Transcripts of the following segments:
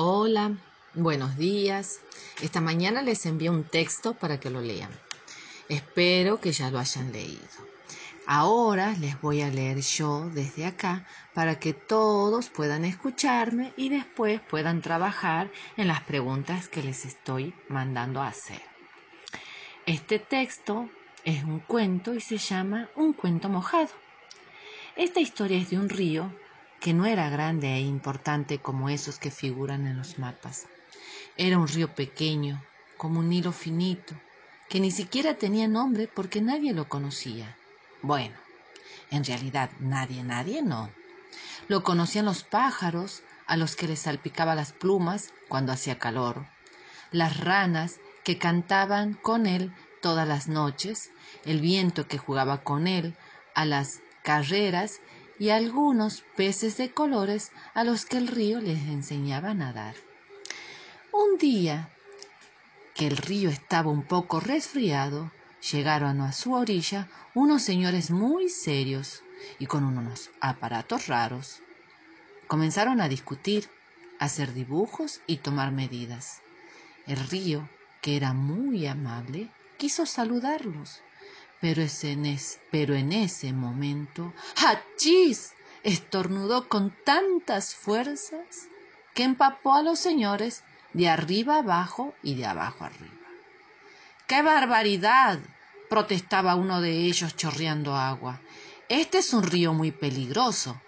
Hola, buenos días. Esta mañana les envié un texto para que lo lean. Espero que ya lo hayan leído. Ahora les voy a leer yo desde acá para que todos puedan escucharme y después puedan trabajar en las preguntas que les estoy mandando a hacer. Este texto es un cuento y se llama Un cuento mojado. Esta historia es de un río que no era grande e importante como esos que figuran en los mapas. Era un río pequeño, como un hilo finito, que ni siquiera tenía nombre porque nadie lo conocía. Bueno, en realidad nadie, nadie no. Lo conocían los pájaros, a los que les salpicaba las plumas cuando hacía calor, las ranas que cantaban con él todas las noches, el viento que jugaba con él a las carreras y algunos peces de colores a los que el río les enseñaba a nadar. Un día que el río estaba un poco resfriado, llegaron a su orilla unos señores muy serios y con unos aparatos raros. Comenzaron a discutir, a hacer dibujos y tomar medidas. El río, que era muy amable, quiso saludarlos pero, en ese momento, ¡hachís! estornudó con tantas fuerzas que empapó a los señores de arriba abajo y de abajo arriba. ¡Qué barbaridad! protestaba uno de ellos chorreando agua. Este es un río muy peligroso.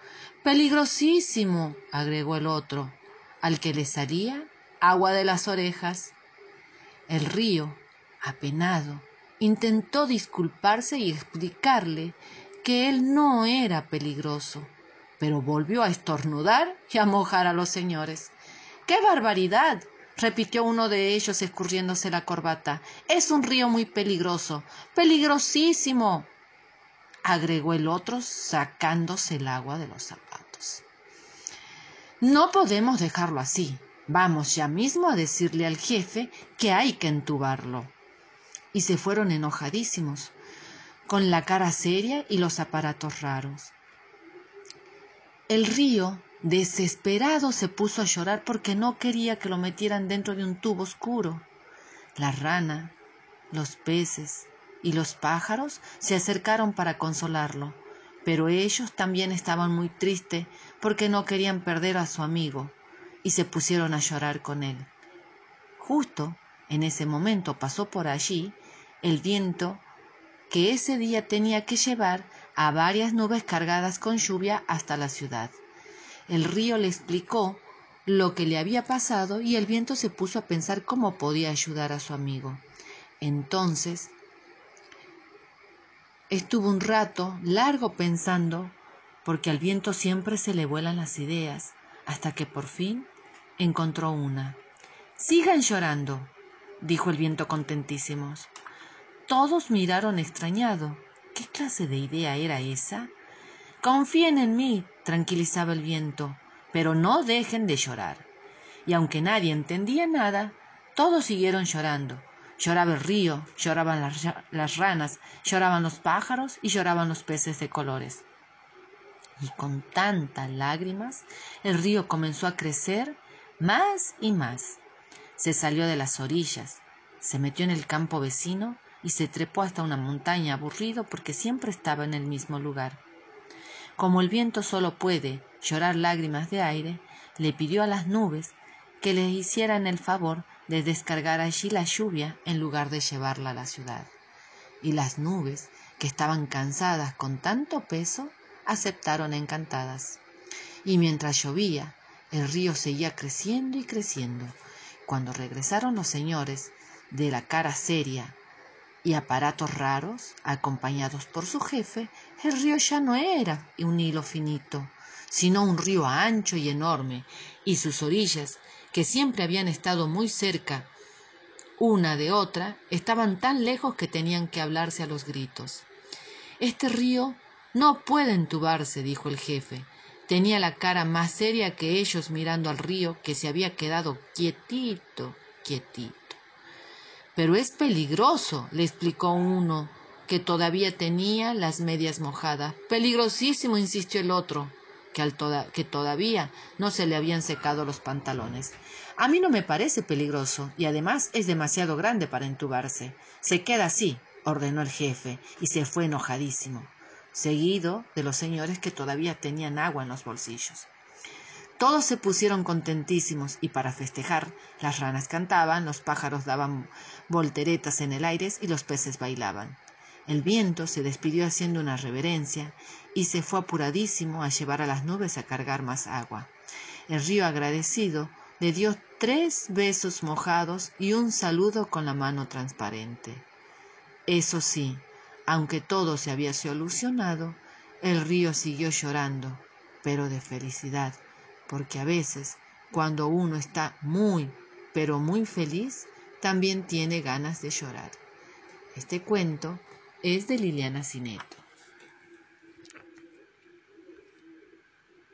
Peligrosísimo, agregó el otro, al que le salía agua de las orejas. El río, apenado, intentó disculparse y explicarle que él no era peligroso, pero volvió a estornudar y a mojar a los señores. ¡Qué barbaridad! repitió uno de ellos escurriéndose la corbata. Es un río muy peligroso. peligrosísimo. agregó el otro sacándose el agua de los zapatos. No podemos dejarlo así. Vamos ya mismo a decirle al jefe que hay que entubarlo y se fueron enojadísimos, con la cara seria y los aparatos raros. El río, desesperado, se puso a llorar porque no quería que lo metieran dentro de un tubo oscuro. La rana, los peces y los pájaros se acercaron para consolarlo, pero ellos también estaban muy tristes porque no querían perder a su amigo y se pusieron a llorar con él. Justo en ese momento pasó por allí el viento que ese día tenía que llevar a varias nubes cargadas con lluvia hasta la ciudad. El río le explicó lo que le había pasado y el viento se puso a pensar cómo podía ayudar a su amigo. Entonces estuvo un rato largo pensando, porque al viento siempre se le vuelan las ideas, hasta que por fin encontró una. Sigan llorando, dijo el viento contentísimos. Todos miraron extrañado. ¿Qué clase de idea era esa? Confíen en mí, tranquilizaba el viento, pero no dejen de llorar. Y aunque nadie entendía nada, todos siguieron llorando. Lloraba el río, lloraban las, las ranas, lloraban los pájaros y lloraban los peces de colores. Y con tantas lágrimas, el río comenzó a crecer más y más. Se salió de las orillas, se metió en el campo vecino y se trepó hasta una montaña aburrido porque siempre estaba en el mismo lugar. Como el viento solo puede llorar lágrimas de aire, le pidió a las nubes que le hicieran el favor de descargar allí la lluvia en lugar de llevarla a la ciudad. Y las nubes, que estaban cansadas con tanto peso, aceptaron encantadas. Y mientras llovía, el río seguía creciendo y creciendo. Cuando regresaron los señores, de la cara seria y aparatos raros, acompañados por su jefe, el río ya no era un hilo finito, sino un río ancho y enorme, y sus orillas, que siempre habían estado muy cerca una de otra, estaban tan lejos que tenían que hablarse a los gritos. Este río no puede entubarse, dijo el jefe. Tenía la cara más seria que ellos mirando al río, que se había quedado quietito, quietito. Pero es peligroso, le explicó uno, que todavía tenía las medias mojadas. Peligrosísimo, insistió el otro. que, al que todavía no se le habían secado los pantalones. A mí no me parece peligroso y además es demasiado grande para entubarse. Se queda así, ordenó el jefe, y se fue enojadísimo, seguido de los señores que todavía tenían agua en los bolsillos. Todos se pusieron contentísimos y para festejar las ranas cantaban, los pájaros daban volteretas en el aire y los peces bailaban. El viento se despidió haciendo una reverencia y se fue apuradísimo a llevar a las nubes a cargar más agua. El río agradecido le dio tres besos mojados y un saludo con la mano transparente. Eso sí, aunque todo se había solucionado, el río siguió llorando, pero de felicidad, porque a veces, cuando uno está muy, pero muy feliz, también tiene ganas de llorar. Este cuento es de Liliana Cineto.